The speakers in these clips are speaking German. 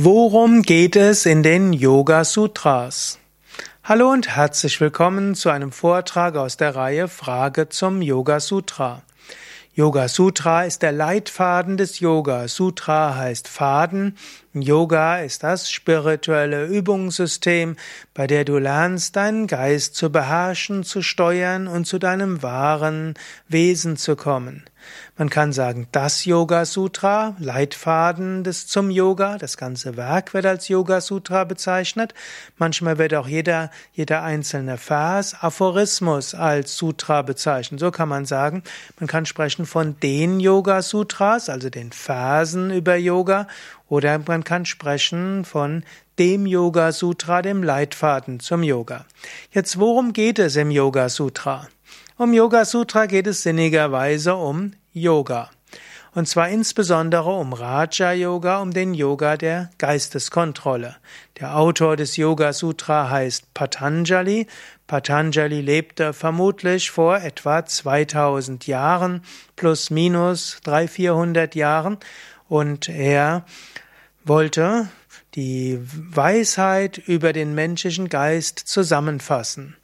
Worum geht es in den Yoga Sutras? Hallo und herzlich willkommen zu einem Vortrag aus der Reihe Frage zum Yoga Sutra. Yoga Sutra ist der Leitfaden des Yoga. Sutra heißt Faden. Yoga ist das spirituelle Übungssystem, bei der du lernst, deinen Geist zu beherrschen, zu steuern und zu deinem wahren Wesen zu kommen. Man kann sagen, das Yoga Sutra, Leitfaden des zum Yoga, das ganze Werk wird als Yoga Sutra bezeichnet. Manchmal wird auch jeder, jeder einzelne Vers, Aphorismus als Sutra bezeichnet. So kann man sagen, man kann sprechen von den Yoga Sutras, also den Versen über Yoga, oder man kann sprechen von dem Yoga Sutra, dem Leitfaden zum Yoga. Jetzt, worum geht es im Yoga Sutra? Um Yoga Sutra geht es sinnigerweise um Yoga. Und zwar insbesondere um Raja Yoga, um den Yoga der Geisteskontrolle. Der Autor des Yoga Sutra heißt Patanjali. Patanjali lebte vermutlich vor etwa 2000 Jahren, plus minus 300, 400 Jahren. Und er wollte die Weisheit über den menschlichen Geist zusammenfassen.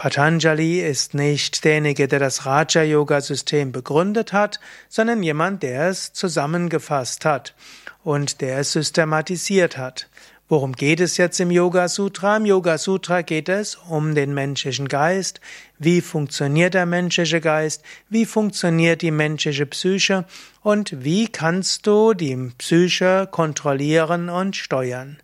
Patanjali ist nicht derjenige, der das Raja-Yoga-System begründet hat, sondern jemand, der es zusammengefasst hat und der es systematisiert hat. Worum geht es jetzt im Yoga Sutra? Im Yoga Sutra geht es um den menschlichen Geist. Wie funktioniert der menschliche Geist? Wie funktioniert die menschliche Psyche? Und wie kannst du die Psyche kontrollieren und steuern?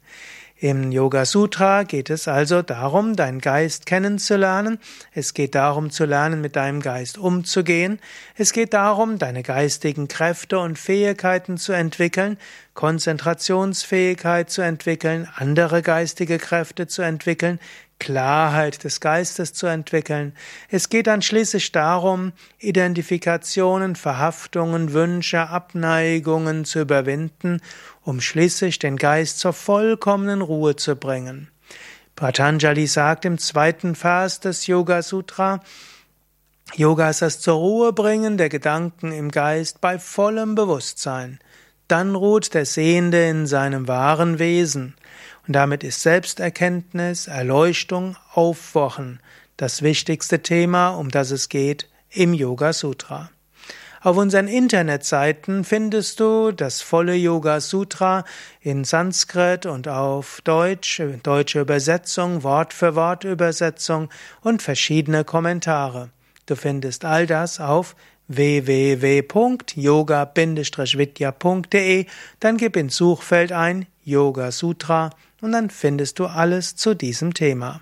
Im Yoga Sutra geht es also darum, deinen Geist kennenzulernen. Es geht darum zu lernen, mit deinem Geist umzugehen. Es geht darum, deine geistigen Kräfte und Fähigkeiten zu entwickeln, Konzentrationsfähigkeit zu entwickeln, andere geistige Kräfte zu entwickeln, Klarheit des Geistes zu entwickeln. Es geht dann schließlich darum, Identifikationen, Verhaftungen, Wünsche, Abneigungen zu überwinden, um schließlich den Geist zur vollkommenen Ruhe zu bringen. Patanjali sagt im zweiten Vers des Yoga Sutra, Yoga ist das zur Ruhe bringen der Gedanken im Geist bei vollem Bewusstsein. Dann ruht der Sehende in seinem wahren Wesen. Und damit ist Selbsterkenntnis, Erleuchtung, Aufwachen das wichtigste Thema, um das es geht im Yoga Sutra. Auf unseren Internetseiten findest du das volle Yoga Sutra in Sanskrit und auf Deutsch, deutsche Übersetzung, Wort für Wort Übersetzung und verschiedene Kommentare. Du findest all das auf www.yoga-vidya.de, dann gib ins Suchfeld ein Yoga Sutra und dann findest du alles zu diesem Thema.